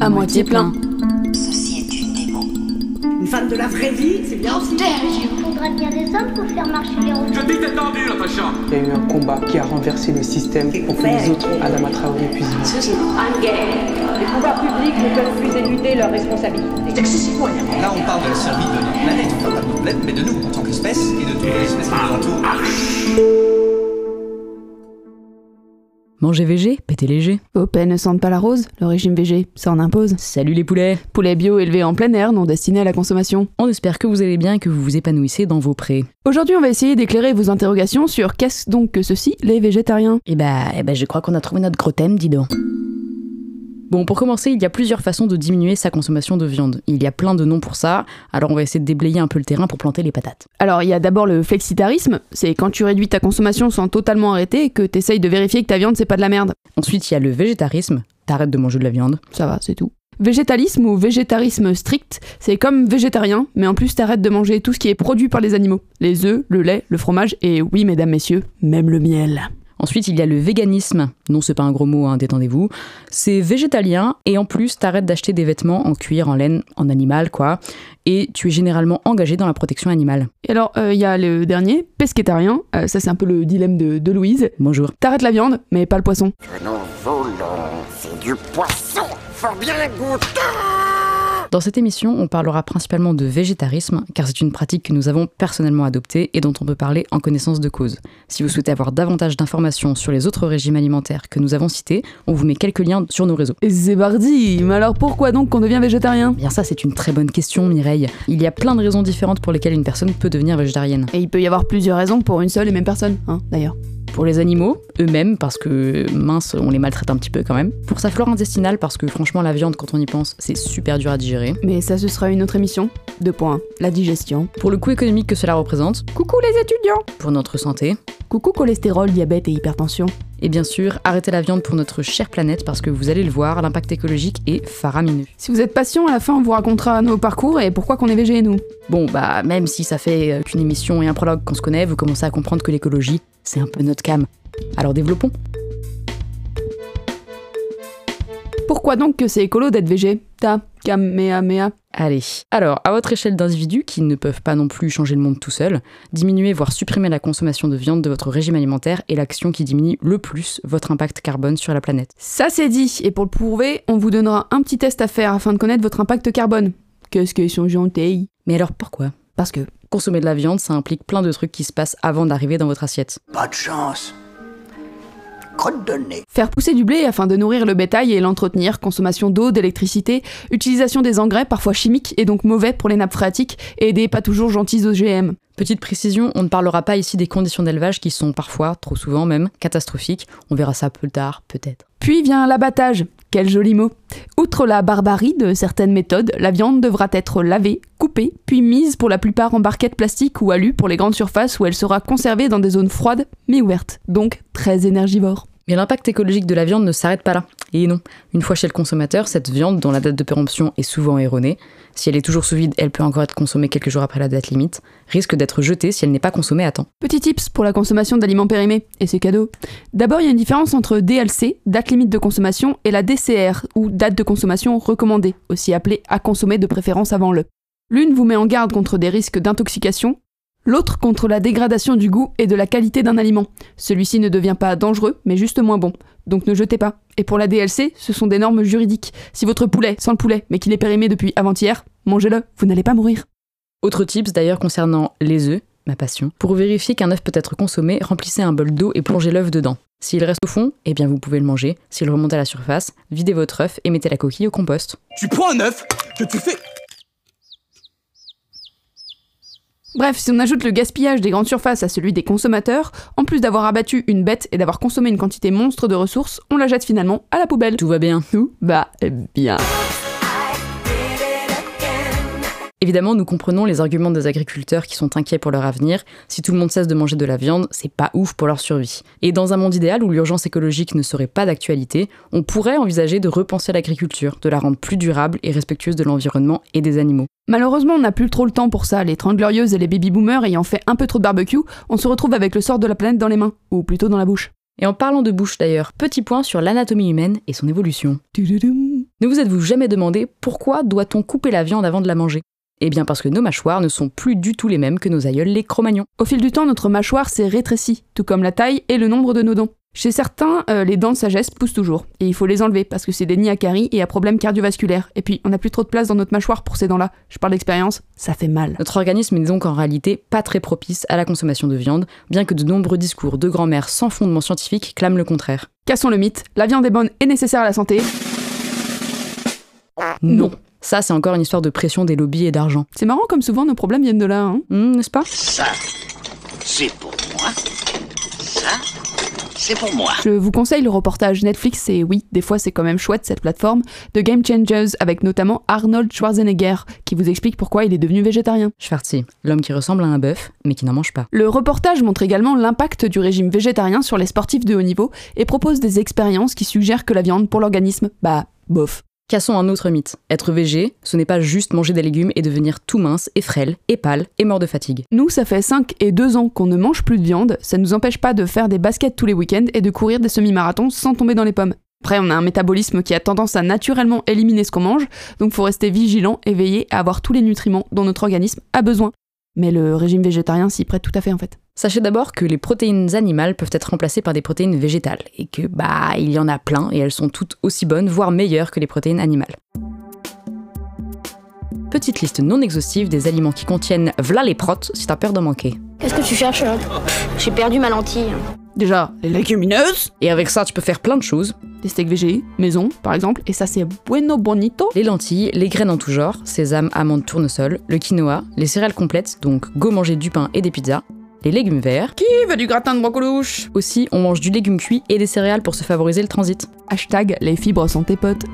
À moitié plein. Ceci est une démo. Une femme de la vraie vie, c'est bien aussi. Faudra bien des hommes pour faire marcher les robots. Je dis t'es tendu, Natacha Il y a eu un combat qui a renversé le système pour que les autres Adama Traoré puissent vivre. Les pouvoirs publics ne peuvent plus éluder leurs responsabilités. Là, on parle de la survie de notre planète, enfin pas de notre planète, mais de nous en tant qu'espèce et de toutes les espèces qui nous entourent. Mangez VG, pétez léger. Paix ne sentent pas la rose, le régime VG, ça en impose. Salut les poulets Poulet bio élevé en plein air, non destiné à la consommation. On espère que vous allez bien et que vous vous épanouissez dans vos prés. Aujourd'hui, on va essayer d'éclairer vos interrogations sur qu'est-ce donc que ceci, les végétariens? Eh bah, eh bah je crois qu'on a trouvé notre gros thème, dis donc. Bon, pour commencer, il y a plusieurs façons de diminuer sa consommation de viande. Il y a plein de noms pour ça, alors on va essayer de déblayer un peu le terrain pour planter les patates. Alors, il y a d'abord le flexitarisme, c'est quand tu réduis ta consommation sans totalement arrêter et que t'essayes de vérifier que ta viande c'est pas de la merde. Ensuite, il y a le végétarisme, t'arrêtes de manger de la viande. Ça va, c'est tout. Végétalisme ou végétarisme strict, c'est comme végétarien, mais en plus t'arrêtes de manger tout ce qui est produit par les animaux. Les œufs, le lait, le fromage et oui, mesdames, messieurs, même le miel. Ensuite, il y a le véganisme. Non, c'est pas un gros mot, hein, détendez-vous. C'est végétalien et en plus, t'arrêtes d'acheter des vêtements en cuir, en laine, en animal, quoi. Et tu es généralement engagé dans la protection animale. Et alors, il y a le dernier, pesquétarien, Euh, ça c'est un peu le dilemme de, de Louise. Bonjour. T'arrêtes la viande, mais pas le poisson. Nous voulons, c'est du poisson. Faut bien goûter. Dans cette émission, on parlera principalement de végétarisme, car c'est une pratique que nous avons personnellement adoptée et dont on peut parler en connaissance de cause. Si vous souhaitez avoir davantage d'informations sur les autres régimes alimentaires que nous avons cités, on vous met quelques liens sur nos réseaux. Et c'est parti Mais alors pourquoi donc qu'on devient végétarien? Bien ça, c'est une très bonne question, Mireille. Il y a plein de raisons différentes pour lesquelles une personne peut devenir végétarienne. Et il peut y avoir plusieurs raisons pour une seule et même personne, hein, d'ailleurs. Pour les animaux, eux-mêmes, parce que mince, on les maltraite un petit peu quand même. Pour sa flore intestinale, parce que franchement, la viande, quand on y pense, c'est super dur à digérer. Mais ça, ce sera une autre émission. Deux points. La digestion. Pour le coût économique que cela représente, Coucou les étudiants pour notre santé, Coucou cholestérol, diabète et hypertension. Et bien sûr, arrêter la viande pour notre chère planète, parce que vous allez le voir, l'impact écologique est faramineux. Si vous êtes patient, à la fin, on vous racontera nos parcours et pourquoi qu'on est végé, nous. Bon, bah, même si ça fait euh, qu'une émission et un prologue qu'on se connaît, vous commencez à comprendre que l'écologie, c'est un peu notre cam. Alors développons. Pourquoi donc que c'est écolo d'être végé? Ta, cam, mea, mea. Allez. Alors, à votre échelle d'individus qui ne peuvent pas non plus changer le monde tout seuls, diminuer voire supprimer la consommation de viande de votre régime alimentaire est l'action qui diminue le plus votre impact carbone sur la planète. Ça c'est dit, et pour le prouver, on vous donnera un petit test à faire afin de connaître votre impact carbone. Qu'est-ce qu'ils sont gentils? Mais alors pourquoi? Parce que Consommer de la viande, ça implique plein de trucs qui se passent avant d'arriver dans votre assiette. Pas de chance. Crotte de nez. Faire pousser du blé afin de nourrir le bétail et l'entretenir, consommation d'eau, d'électricité, utilisation des engrais parfois chimiques et donc mauvais pour les nappes phréatiques et des pas toujours gentils OGM. Petite précision, on ne parlera pas ici des conditions d'élevage qui sont parfois, trop souvent même, catastrophiques. On verra ça plus tard, peut-être. Puis vient l'abattage. Quel joli mot. Outre la barbarie de certaines méthodes, la viande devra être lavée, coupée, puis mise pour la plupart en barquettes plastiques ou alu pour les grandes surfaces où elle sera conservée dans des zones froides mais ouvertes, donc très énergivores. Mais l'impact écologique de la viande ne s'arrête pas là. Et non, une fois chez le consommateur, cette viande, dont la date de péremption est souvent erronée, si elle est toujours sous vide, elle peut encore être consommée quelques jours après la date limite, risque d'être jetée si elle n'est pas consommée à temps. Petit tips pour la consommation d'aliments périmés, et c'est cadeau. D'abord, il y a une différence entre DLC, date limite de consommation, et la DCR, ou date de consommation recommandée, aussi appelée à consommer de préférence avant le. L'une vous met en garde contre des risques d'intoxication, l'autre contre la dégradation du goût et de la qualité d'un aliment. Celui-ci ne devient pas dangereux, mais juste moins bon. Donc ne jetez pas. Et pour la DLC, ce sont des normes juridiques. Si votre poulet sent le poulet, mais qu'il est périmé depuis avant-hier, mangez-le, vous n'allez pas mourir. Autre tips d'ailleurs concernant les œufs, ma passion. Pour vérifier qu'un œuf peut être consommé, remplissez un bol d'eau et plongez l'œuf dedans. S'il reste au fond, eh bien vous pouvez le manger. S'il remonte à la surface, videz votre œuf et mettez la coquille au compost. Tu prends un œuf que tu fais. Bref, si on ajoute le gaspillage des grandes surfaces à celui des consommateurs, en plus d'avoir abattu une bête et d'avoir consommé une quantité monstre de ressources, on la jette finalement à la poubelle. Tout va bien. Tout va bien. Évidemment, nous comprenons les arguments des agriculteurs qui sont inquiets pour leur avenir. Si tout le monde cesse de manger de la viande, c'est pas ouf pour leur survie. Et dans un monde idéal où l'urgence écologique ne serait pas d'actualité, on pourrait envisager de repenser l'agriculture, de la rendre plus durable et respectueuse de l'environnement et des animaux. Malheureusement, on n'a plus trop le temps pour ça. Les 30 glorieuses et les baby-boomers ayant fait un peu trop de barbecue, on se retrouve avec le sort de la planète dans les mains, ou plutôt dans la bouche. Et en parlant de bouche d'ailleurs, petit point sur l'anatomie humaine et son évolution. Ne vous êtes-vous jamais demandé pourquoi doit-on couper la viande avant de la manger? Eh bien parce que nos mâchoires ne sont plus du tout les mêmes que nos aïeuls les Cro-Magnons. Au fil du temps, notre mâchoire s'est rétrécie, tout comme la taille et le nombre de nos dents. Chez certains, euh, les dents de sagesse poussent toujours, et il faut les enlever parce que c'est des nids à caries et à problèmes cardiovasculaires. Et puis, on n'a plus trop de place dans notre mâchoire pour ces dents-là. Je parle d'expérience, ça fait mal. Notre organisme n'est donc en réalité pas très propice à la consommation de viande, bien que de nombreux discours de grand-mère sans fondement scientifique clament le contraire. Cassons le mythe, la viande est bonne et nécessaire à la santé. Non. Ça, c'est encore une histoire de pression des lobbies et d'argent. C'est marrant comme souvent nos problèmes viennent de là, hein. Hmm, N'est-ce pas? Ça, c'est pour moi. Ça, c'est pour moi. Je vous conseille le reportage Netflix, et oui, des fois c'est quand même chouette cette plateforme, de Game Changers, avec notamment Arnold Schwarzenegger, qui vous explique pourquoi il est devenu végétarien. Schwarzy, l'homme qui ressemble à un bœuf, mais qui n'en mange pas. Le reportage montre également l'impact du régime végétarien sur les sportifs de haut niveau et propose des expériences qui suggèrent que la viande pour l'organisme, bah, bof. Cassons un autre mythe. Être végé, ce n'est pas juste manger des légumes et devenir tout mince et frêle, et pâle, et mort de fatigue. Nous, ça fait 5 et 2 ans qu'on ne mange plus de viande, ça nous empêche pas de faire des baskets tous les week-ends et de courir des semi-marathons sans tomber dans les pommes. Après, on a un métabolisme qui a tendance à naturellement éliminer ce qu'on mange, donc faut rester vigilant et veiller à avoir tous les nutriments dont notre organisme a besoin. Mais le régime végétarien s'y prête tout à fait en fait. Sachez d'abord que les protéines animales peuvent être remplacées par des protéines végétales, et que bah il y en a plein et elles sont toutes aussi bonnes, voire meilleures que les protéines animales. Petite liste non exhaustive des aliments qui contiennent v'là les protes si t'as peur d'en manquer. Qu'est-ce que tu cherches là J'ai perdu ma lentille. Déjà, les légumineuses, Et avec ça, tu peux faire plein de choses. des steaks végés, maison par exemple, et ça c'est bueno bonito. Les lentilles, les graines en tout genre, sésame, amandes, tournesol, le quinoa, les céréales complètes, donc go manger du pain et des pizzas, les légumes verts. Qui veut du gratin de brocolouche Aussi, on mange du légume cuit et des céréales pour se favoriser le transit. Hashtag les fibres sont tes potes.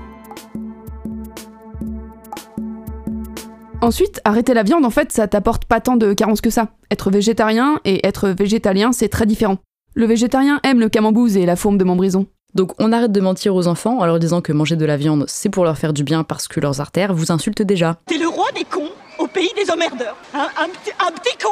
Ensuite, arrêter la viande, en fait, ça t'apporte pas tant de carences que ça. Être végétarien et être végétalien, c'est très différent. Le végétarien aime le camembert et la fourme de Montbrison. Donc on arrête de mentir aux enfants en leur disant que manger de la viande, c'est pour leur faire du bien parce que leurs artères vous insultent déjà. T'es le roi des cons au pays des emmerdeurs. Un, un petit- un petit con,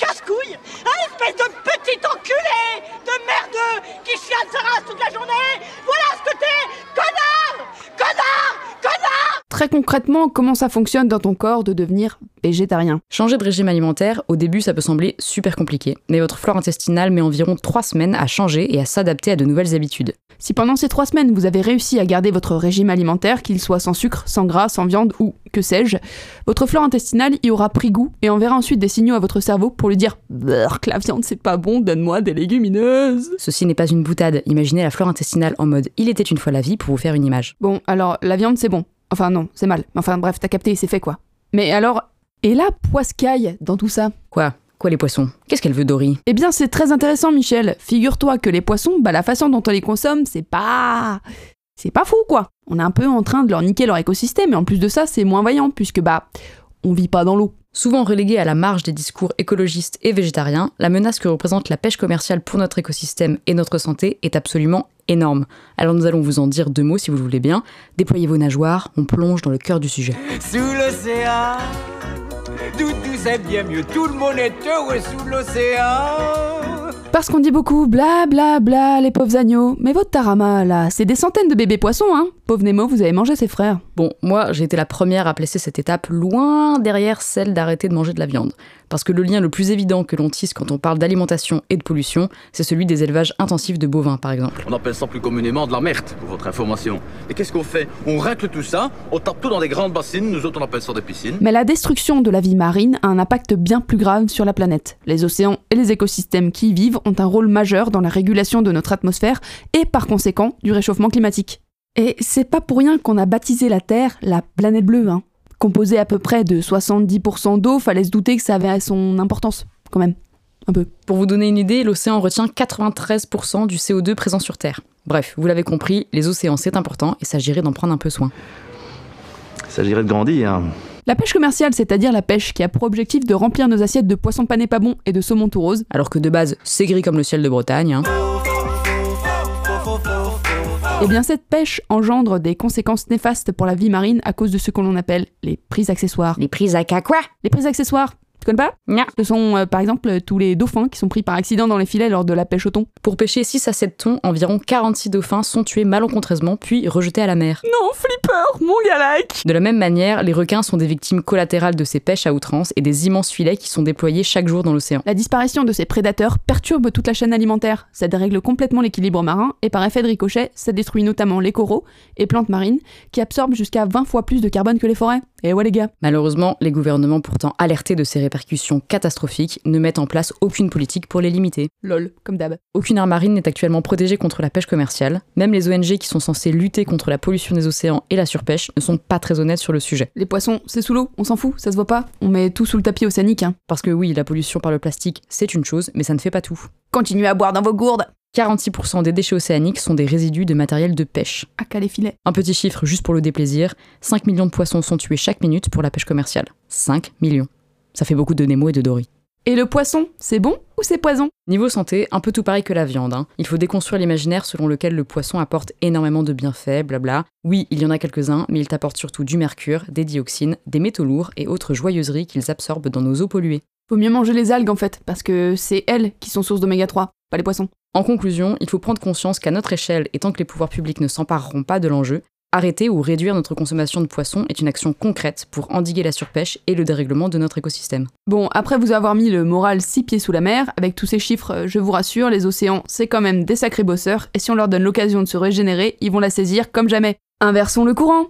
casse-couille, un espèce de petit enculé de merdeux qui chiale sa race toute la journée. Voilà ce que t'es, connard Connard Connard Très concrètement, comment ça fonctionne dans ton corps de devenir végétarien? Changer de régime alimentaire, au début ça peut sembler super compliqué, mais votre flore intestinale met environ 3 semaines à changer et à s'adapter à de nouvelles habitudes. Si pendant ces trois semaines vous avez réussi à garder votre régime alimentaire, qu'il soit sans sucre, sans gras, sans viande ou que sais-je, votre flore intestinale y aura pris goût et enverra ensuite des signaux à votre cerveau pour lui dire que la viande c'est pas bon, donne-moi des légumineuses. Ceci n'est pas une boutade, imaginez la flore intestinale en mode il était une fois la vie pour vous faire une image. Bon, alors la viande c'est bon. Enfin non, c'est mal. Enfin bref, t'as capté, c'est fait quoi. Mais alors, et la poiscaille dans tout ça? Quoi? Quoi les poissons? Qu'est-ce qu'elle veut Dory? Eh bien c'est très intéressant Michel. Figure-toi que les poissons, bah la façon dont on les consomme, c'est pas... C'est pas fou quoi. On est un peu en train de leur niquer leur écosystème et en plus de ça c'est moins vaillant puisque bah on vit pas dans l'eau. Souvent reléguée à la marge des discours écologistes et végétariens, la menace que représente la pêche commerciale pour notre écosystème et notre santé est absolument énorme. Alors nous allons vous en dire deux mots si vous le voulez bien. Déployez vos nageoires, on plonge dans le cœur du sujet. Sous l'océan, tout, tout c'est bien mieux. Tout le monde est heureux sous l'océan. Parce qu'on dit beaucoup bla bla bla les pauvres agneaux. Mais votre tarama là, c'est des centaines de bébés poissons hein. Pauvre Nemo, vous avez mangé ses frères. Bon, moi j'ai été la première à placer cette étape loin derrière celle d'arrêter de manger de la viande. Parce que le lien le plus évident que l'on tisse quand on parle d'alimentation et de pollution, c'est celui des élevages intensifs de bovins par exemple. On appelle ça plus communément de la merde, pour votre information. Et qu'est-ce qu'on fait? On racle tout ça, on tape tout dans des grandes bassines, nous autres on appelle ça des piscines. Mais la destruction de la vie marine a un impact bien plus grave sur la planète. Les océans et les écosystèmes qui y vivent ont un rôle majeur dans la régulation de notre atmosphère et par conséquent du réchauffement climatique. Et c'est pas pour rien qu'on a baptisé la Terre la planète bleue, hein. Composée à peu près de 70% d'eau, fallait se douter que ça avait son importance, quand même. Un peu. Pour vous donner une idée, l'océan retient 93% du CO2 présent sur Terre. Bref, vous l'avez compris, les océans c'est important et s'agirait d'en prendre un peu soin. Il s'agirait de grandir. La pêche commerciale, c'est-à-dire la pêche qui a pour objectif de remplir nos assiettes de poissons panés pas bons et de saumon tout rose, Alors que de base, c'est gris comme le ciel de Bretagne. hein. Eh bien cette pêche engendre des conséquences néfastes pour la vie marine à cause de ce que l'on appelle les prises accessoires. Les prises à quoi Les prises accessoires tu connais pas? Non. Ce sont euh, par exemple tous les dauphins qui sont pris par accident dans les filets lors de la pêche au thon. Pour pêcher 6 à 7 thons, environ 46 dauphins sont tués malencontreusement puis rejetés à la mer. Non, flippant peur, mon galac De la même manière, les requins sont des victimes collatérales de ces pêches à outrance et des immenses filets qui sont déployés chaque jour dans l'océan. La disparition de ces prédateurs perturbe toute la chaîne alimentaire. Ça dérègle complètement l'équilibre marin et par effet de ricochet, ça détruit notamment les coraux et plantes marines qui absorbent jusqu'à 20 fois plus de carbone que les forêts. Et ouais les gars. Malheureusement, les gouvernements pourtant alertés de ces répercussions catastrophiques ne mettent en place aucune politique pour les limiter. Lol, comme d'hab. Aucune aire marine n'est actuellement protégée contre la pêche commerciale. Même les ONG qui sont censées lutter contre la pollution des océans et la surpêche ne sont pas très honnêtes sur le sujet. Les poissons, c'est sous l'eau, on s'en fout, ça se voit pas. On met tout sous le tapis océanique. Hein. Parce que oui, la pollution par le plastique, c'est une chose, mais ça ne fait pas tout. Continuez à boire dans vos gourdes 46% des déchets océaniques sont des résidus de matériel de pêche. Cas les filets. Un petit chiffre juste pour le déplaisir 5 millions de poissons sont tués chaque minute pour la pêche commerciale. 5 millions. Ça fait beaucoup de Nemo et de Dory. Et le poisson, c'est bon ou c'est poison? Niveau santé, un peu tout pareil que la viande. Hein. Il faut déconstruire l'imaginaire selon lequel le poisson apporte énormément de bienfaits, blabla. Oui, il y en a quelques-uns, mais il t'apporte surtout du mercure, des dioxines, des métaux lourds et autres joyeuseries qu'ils absorbent dans nos eaux polluées. Faut mieux manger les algues en fait, parce que c'est elles qui sont source d'oméga 3, pas les poissons. En conclusion, il faut prendre conscience qu'à notre échelle, et tant que les pouvoirs publics ne s'empareront pas de l'enjeu, arrêter ou réduire notre consommation de poissons est une action concrète pour endiguer la surpêche et le dérèglement de notre écosystème. Bon, après vous avoir mis le moral six pieds sous la mer, avec tous ces chiffres, je vous rassure, les océans, c'est quand même des sacrés bosseurs, et si on leur donne l'occasion de se régénérer, ils vont la saisir comme jamais. Inversons le courant.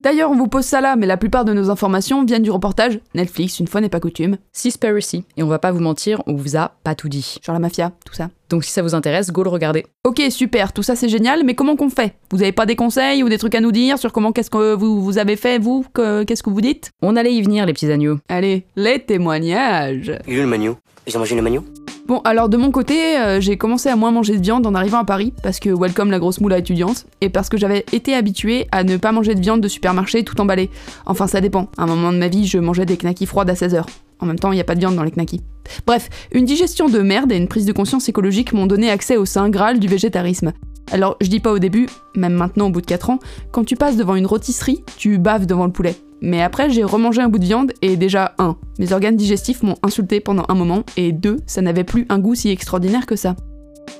D'ailleurs, on vous pose ça là, mais la plupart de nos informations viennent du reportage Netflix, une fois n'est pas coutume. Seaspiracy. Et on va pas vous mentir, on vous a pas tout dit. Genre la mafia, tout ça. Donc si ça vous intéresse, go le regarder. Ok, super, tout ça c'est génial, mais comment qu'on fait? Vous avez pas des conseils ou des trucs à nous dire sur comment qu'est-ce que vous, vous avez fait, vous Qu'est-ce que vous dites? On allait y venir, les petits agneaux. Allez, les témoignages. Il est le magno Ils ont mangé le magno Bon, alors de mon côté, euh, j'ai commencé à moins manger de viande en arrivant à Paris, parce que welcome la grosse moule à étudiante, et parce que j'avais été habituée à ne pas manger de viande de supermarché tout emballé. Enfin, ça dépend. À un moment de ma vie, je mangeais des knackis froides à 16h. En même temps, il n'y a pas de viande dans les knackis. Bref, une digestion de merde et une prise de conscience écologique m'ont donné accès au saint graal du végétarisme. Alors, je dis pas au début, même maintenant au bout de 4 ans, quand tu passes devant une rôtisserie, tu baves devant le poulet. Mais après, j'ai remangé un bout de viande et déjà, un, mes organes digestifs m'ont insulté pendant un moment, et deux, ça n'avait plus un goût si extraordinaire que ça.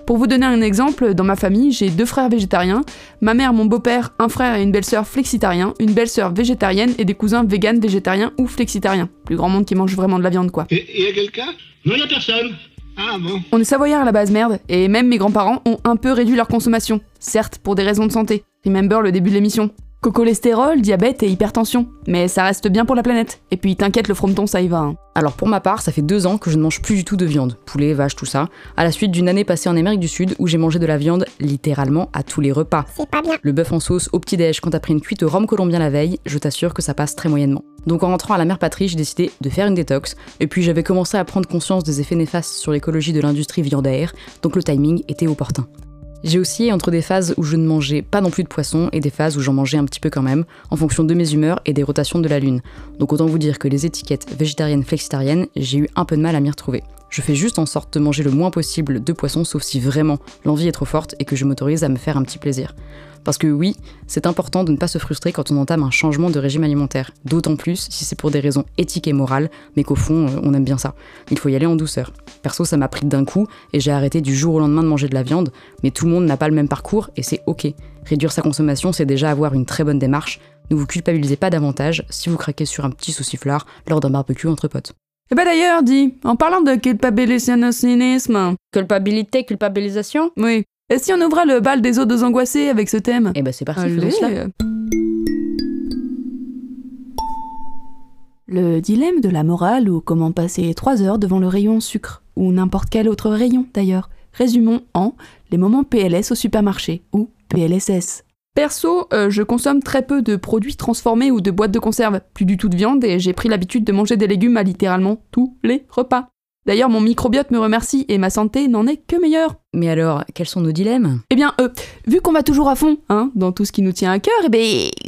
Pour vous donner un exemple, dans ma famille, j'ai deux frères végétariens, ma mère, mon beau-père, un frère et une belle-sœur flexitariens, une belle-sœur végétarienne et des cousins véganes, végétariens ou flexitariens. Plus grand monde qui mange vraiment de la viande, quoi. Et y a quelqu'un? Non, y a personne. Ah bon On est savoyards à la base, merde, et même mes grands-parents ont un peu réduit leur consommation, certes pour des raisons de santé. Remember le début de l'émission. Cholestérol, diabète et hypertension. Mais ça reste bien pour la planète. Et puis t'inquiète, le frometon, ça y va. hein. Alors pour ma part, ça fait deux ans que je ne mange plus du tout de viande, poulet, vache, tout ça, à la suite d'une année passée en Amérique du Sud où j'ai mangé de la viande littéralement à tous les repas. C'est pas bien. Le bœuf en sauce au petit-déj quand t'as pris une cuite au rhum colombien la veille, je t'assure que ça passe très moyennement. Donc en rentrant à la mère patrie, j'ai décidé de faire une détox, et puis j'avais commencé à prendre conscience des effets néfastes sur l'écologie de l'industrie viandaire, donc le timing était opportun. J'ai aussi entre des phases où je ne mangeais pas non plus de poisson et des phases où j'en mangeais un petit peu quand même, en fonction de mes humeurs et des rotations de la lune. Donc autant vous dire que les étiquettes végétariennes, flexitariennes, j'ai eu un peu de mal à m'y retrouver. Je fais juste en sorte de manger le moins possible de poisson, sauf si vraiment l'envie est trop forte et que je m'autorise à me faire un petit plaisir. Parce que oui, c'est important de ne pas se frustrer quand on entame un changement de régime alimentaire, d'autant plus si c'est pour des raisons éthiques et morales, mais qu'au fond, euh, on aime bien ça. Il faut y aller en douceur. Perso, ça m'a pris d'un coup et j'ai arrêté du jour au lendemain de manger de la viande, mais tout le monde n'a pas le même parcours et c'est ok. Réduire sa consommation, c'est déjà avoir une très bonne démarche. Ne vous culpabilisez pas davantage si vous craquez sur un petit sauciflard lors d'un barbecue entre potes. Et bah d'ailleurs, dis, en parlant de culpabilisation, Culpabilité, culpabilisation? oui. Et si on ouvrait le bal des eaux deux angoissés avec ce thème? Eh ben c'est parti, faisons cela. Le dilemme de la morale ou comment passer 3 heures devant le rayon sucre, ou n'importe quel autre rayon d'ailleurs. Résumons en les moments PLS au supermarché, ou PLSS. Perso, euh, je consomme très peu de produits transformés ou de boîtes de conserve, plus du tout de viande et j'ai pris l'habitude de manger des légumes à littéralement tous les repas. D'ailleurs, mon microbiote me remercie et ma santé n'en est que meilleure. Mais alors, quels sont nos dilemmes? Eh bien, euh, vu qu'on va toujours à fond, hein, dans tout ce qui nous tient à cœur, eh ben,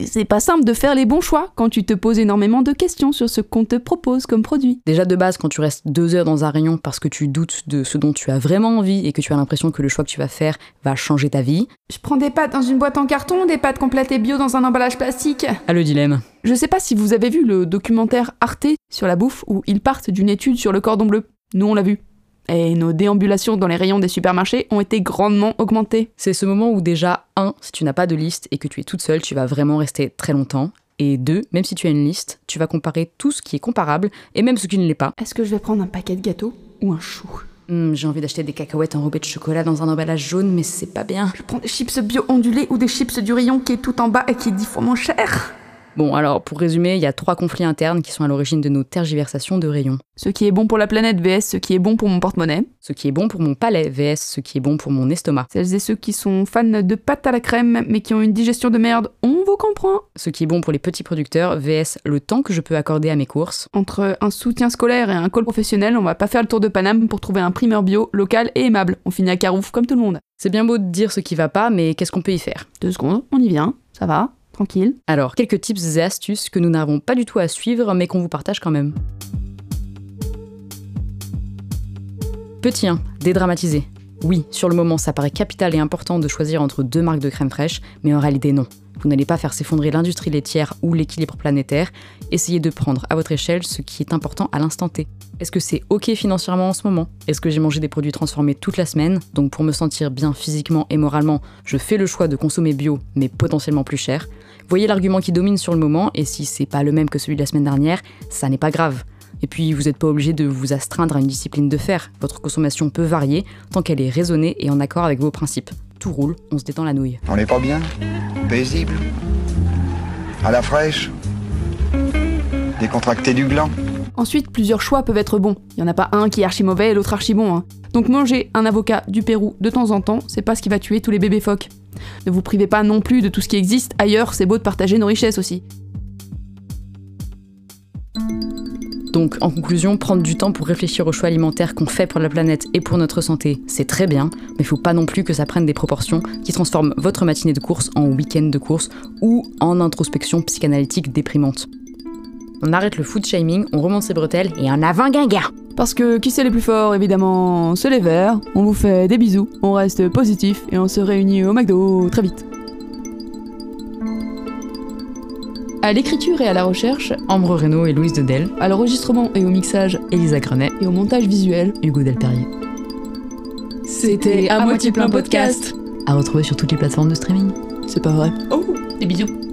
c'est pas simple de faire les bons choix quand tu te poses énormément de questions sur ce qu'on te propose comme produit. Déjà de base, quand tu restes deux heures dans un rayon parce que tu doutes de ce dont tu as vraiment envie et que tu as l'impression que le choix que tu vas faire va changer ta vie, Je prends des pâtes dans une boîte en carton, des pâtes complètes et bio dans un emballage plastique. ah le dilemme. Je sais pas si vous avez vu le documentaire Arte sur la bouffe où ils partent d'une étude sur le cordon bleu. Nous, on l'a vu. Et nos déambulations dans les rayons des supermarchés ont été grandement augmentées. C'est ce moment où déjà, 1, si tu n'as pas de liste et que tu es toute seule, tu vas vraiment rester très longtemps. Et 2, même si tu as une liste, tu vas comparer tout ce qui est comparable et même ce qui ne l'est pas. Est-ce que je vais prendre un paquet de gâteaux ou un chou? Hmm, J'ai envie d'acheter des cacahuètes enrobées de chocolat dans un emballage jaune, mais c'est pas bien. Je prends des chips bio ondulés ou des chips du rayon qui est tout en bas et qui est dix fois moins cher. Bon, alors pour résumer, il y a trois conflits internes qui sont à l'origine de nos tergiversations de rayons. Ce qui est bon pour la planète vs ce qui est bon pour mon porte-monnaie. Ce qui est bon pour mon palais vs ce qui est bon pour mon estomac. Celles et ceux qui sont fans de pâtes à la crème mais qui ont une digestion de merde, on vous comprend. Ce qui est bon pour les petits producteurs vs le temps que je peux accorder à mes courses. Entre un soutien scolaire et un call professionnel, on va pas faire le tour de Paname pour trouver un primeur bio, local et aimable. On finit à Carouf comme tout le monde. C'est bien beau de dire ce qui va pas, mais qu'est-ce qu'on peut y faire? Deux secondes, on y vient, ça va, tranquille. Alors, quelques tips et astuces que nous n'avons pas du tout à suivre, mais qu'on vous partage quand même. Petit 1, dédramatiser. Oui, sur le moment, ça paraît capital et important de choisir entre deux marques de crème fraîche, mais en réalité non. Vous n'allez pas faire s'effondrer l'industrie laitière ou l'équilibre planétaire. Essayez de prendre à votre échelle ce qui est important à l'instant T. Est-ce que c'est ok financièrement en ce moment? Est-ce que j'ai mangé des produits transformés toute la semaine? Donc pour me sentir bien physiquement et moralement, je fais le choix de consommer bio, mais potentiellement plus cher. Voyez l'argument qui domine sur le moment, et si c'est pas le même que celui de la semaine dernière, ça n'est pas grave. Et puis, vous n'êtes pas obligé de vous astreindre à une discipline de fer. Votre consommation peut varier tant qu'elle est raisonnée et en accord avec vos principes. Tout roule, on se détend la nouille. On n'est pas bien? Paisible? À la fraîche? Décontracté du gland? Ensuite, plusieurs choix peuvent être bons. Il y en a pas un qui est archi mauvais et l'autre archi bon. hein. Donc manger un avocat du Pérou de temps en temps, c'est pas ce qui va tuer tous les bébés phoques. Ne vous privez pas non plus de tout ce qui existe ailleurs, c'est beau de partager nos richesses aussi. Donc, en conclusion, prendre du temps pour réfléchir aux choix alimentaires qu'on fait pour la planète et pour notre santé, c'est très bien, mais faut pas non plus que ça prenne des proportions qui transforment votre matinée de course en week-end de course ou en introspection psychanalytique déprimante. On arrête le food shaming, on remonte ses bretelles et en avant Guinga Parce que qui c'est les plus forts, évidemment, c'est les verts. On vous fait des bisous, on reste positif et on se réunit au McDo très vite. À l'écriture et à la recherche, Ambre Reynaud et Louise Dedel, à l'enregistrement et au mixage, Elisa Grenet et au montage visuel, Hugo Delperrier. C'était à moitié plein podcast. À retrouver sur toutes les plateformes de streaming. C'est pas vrai. Oh, des bisous.